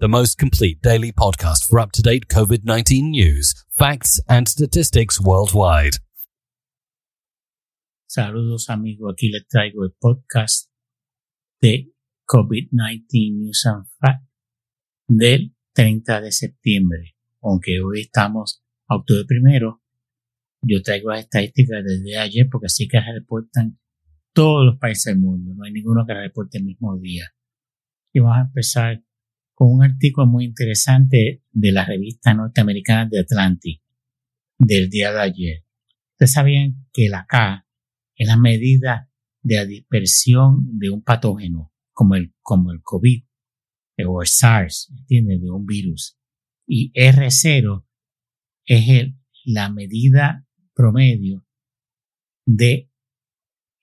the most complete daily podcast for up to date COVID 19 news, facts, and statistics worldwide. Saludos amigos, aquí les traigo el podcast de COVID-19 News and Facts del 30 de septiembre. Aunque hoy estamos octubre primero, yo traigo las estadísticas desde ayer porque así que las reportan todos los países del mundo. No hay ninguno que reporte el mismo día. Y vamos a empezar un artículo muy interesante de la revista norteamericana de Atlantic del día de ayer. Ustedes sabían que la K es la medida de dispersión de un patógeno como el, como el COVID o el SARS, ¿entiendes? De un virus. Y R0 es la medida promedio de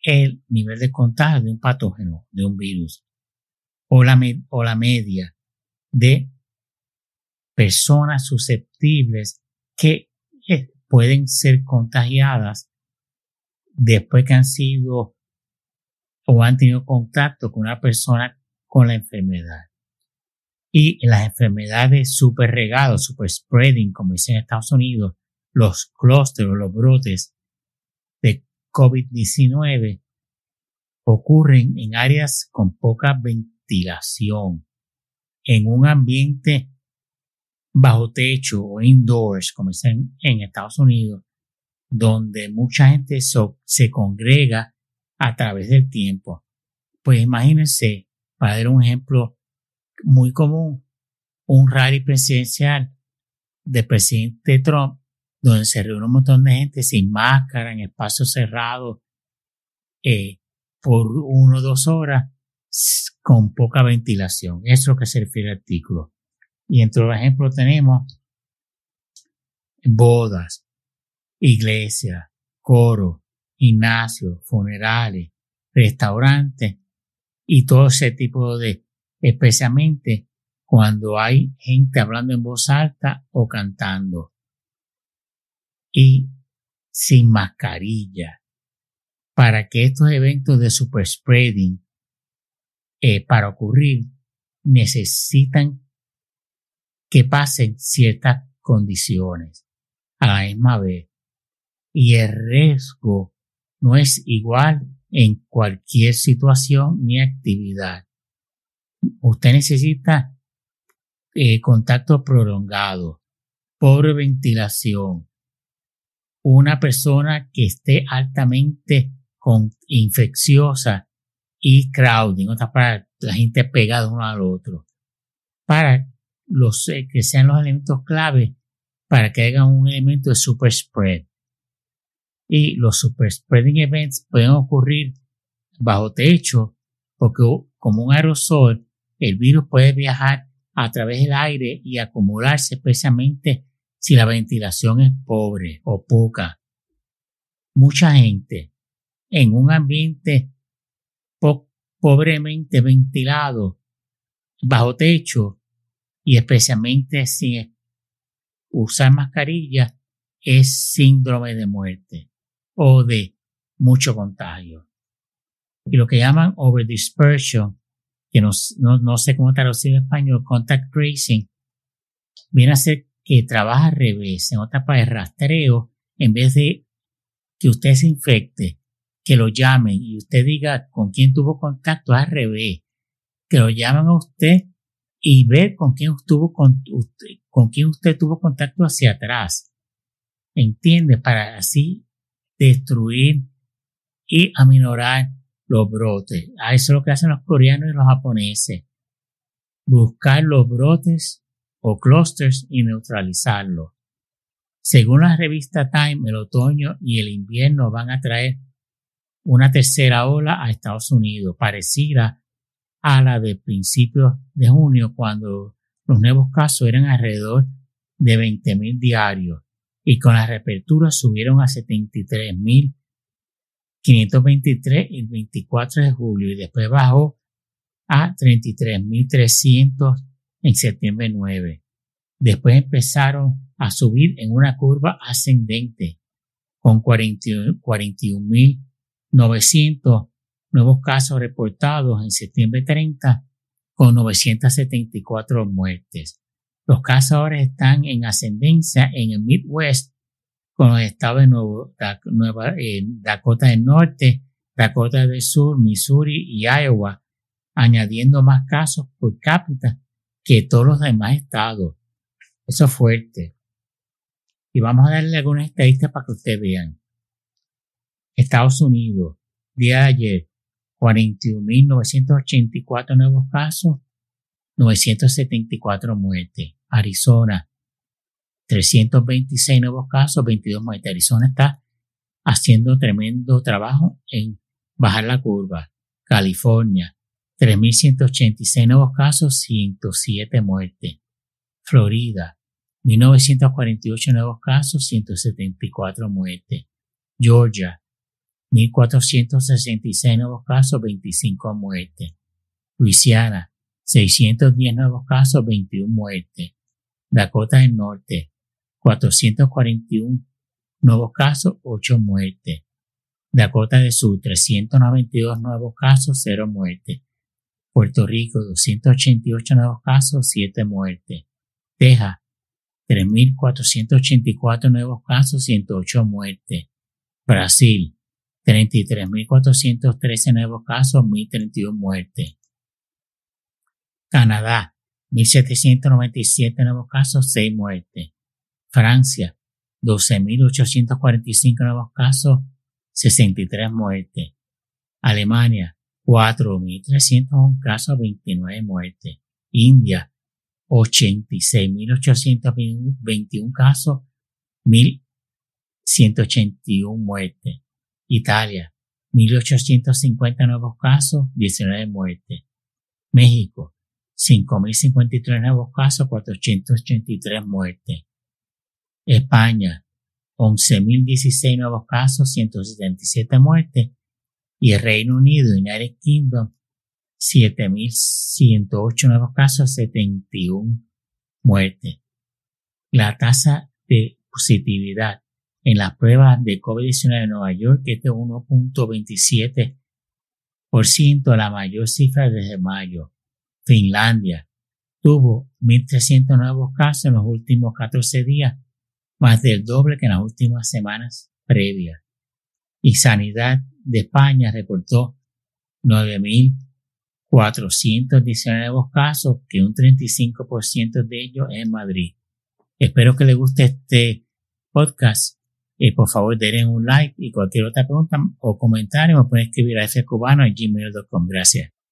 el nivel de contagio de un patógeno, de un virus, o la, o la media de personas susceptibles que eh, pueden ser contagiadas después que han sido o han tenido contacto con una persona con la enfermedad. Y las enfermedades super regados, super spreading, como dicen en Estados Unidos, los clústeres, los brotes de COVID-19 ocurren en áreas con poca ventilación, en un ambiente bajo techo o indoors, como dicen en Estados Unidos, donde mucha gente se congrega a través del tiempo. Pues imagínense, para dar un ejemplo muy común, un rally presidencial del presidente Trump, donde se reúne un montón de gente sin máscara, en espacios cerrados, eh, por uno o dos horas, con poca ventilación. Eso es lo que se refiere al artículo. Y entre los ejemplos tenemos bodas, iglesias, coro, gimnasios, funerales, restaurantes y todo ese tipo de, especialmente cuando hay gente hablando en voz alta o cantando y sin mascarilla para que estos eventos de super spreading eh, para ocurrir necesitan que pasen ciertas condiciones a la misma vez y el riesgo no es igual en cualquier situación ni actividad. Usted necesita eh, contacto prolongado, pobre ventilación, una persona que esté altamente con, infecciosa y crowding, otra para la gente pegada uno al otro, para los eh, que sean los elementos clave para que hagan un elemento de super spread y los super spreading events pueden ocurrir bajo techo porque como un aerosol el virus puede viajar a través del aire y acumularse especialmente si la ventilación es pobre o poca. Mucha gente en un ambiente pobremente ventilado, bajo techo y especialmente sin usar mascarilla es síndrome de muerte o de mucho contagio. Y lo que llaman overdispersion, que no, no, sé cómo traducir en español, contact tracing, viene a ser que trabaja al revés, en otra parte rastreo, en vez de que usted se infecte, que lo llamen y usted diga con quién tuvo contacto, al revés, que lo llaman a usted y ver con quién usted tuvo contacto hacia atrás. ¿Entiende? Para así destruir y aminorar los brotes. A eso es lo que hacen los coreanos y los japoneses. Buscar los brotes o clusters y neutralizarlos. Según la revista Time, el otoño y el invierno van a traer una tercera ola a Estados Unidos, parecida a la de principios de junio, cuando los nuevos casos eran alrededor de 20.000 diarios y con la reapertura subieron a 73.523 el 24 de julio y después bajó a 33.300 en septiembre 9. Después empezaron a subir en una curva ascendente con 41.900 nuevos casos reportados en septiembre 30 con 974 muertes. Los casos ahora están en ascendencia en el Midwest con los estados de Nueva, eh, Dakota del Norte, Dakota del Sur, Missouri y Iowa, añadiendo más casos por cápita que todos los demás estados. Eso es fuerte. Y vamos a darle algunas estadísticas para que ustedes vean. Estados Unidos, día de ayer, 41.984 nuevos casos, 974 muertes. Arizona, 326 nuevos casos, 22 muertes. Arizona está haciendo tremendo trabajo en bajar la curva. California, 3.186 nuevos casos, 107 muertes. Florida, 1.948 nuevos casos, 174 muertes. Georgia, 1.466 nuevos casos, 25 muertes. Luisiana, 610 nuevos casos, 21 muertes. Dakota del Norte, 441 nuevos casos, 8 muertes. Dakota del Sur, 392 nuevos casos, 0 muertes. Puerto Rico, 288 nuevos casos, 7 muertes. Texas, 3.484 nuevos casos, 108 muertes. Brasil, 33.413 nuevos casos, 1.031 muertes. Canadá, 1.797 nuevos casos, 6 muertes. Francia, 12.845 nuevos casos, 63 muertes. Alemania, 4.301 casos, 29 muertes. India, 86.821 casos, 1.181 muertes. Italia, 1.850 nuevos casos, 19 muertes. México, 5.053 nuevos casos, 483 muertes. España, 11.016 nuevos casos, 177 muertes. Y el Reino Unido, United Kingdom, 7.108 nuevos casos, 71 muertes. La tasa de positividad en las pruebas de COVID-19 en Nueva York es de 1.27%, la mayor cifra desde mayo. Finlandia tuvo 1.300 nuevos casos en los últimos 14 días, más del doble que en las últimas semanas previas. Y Sanidad de España reportó 9.419 nuevos casos, que un 35% de ellos es en Madrid. Espero que les guste este podcast. Y por favor, denle un like y cualquier otra pregunta o comentario me pueden escribir a fcubano.gmail.com. Gracias.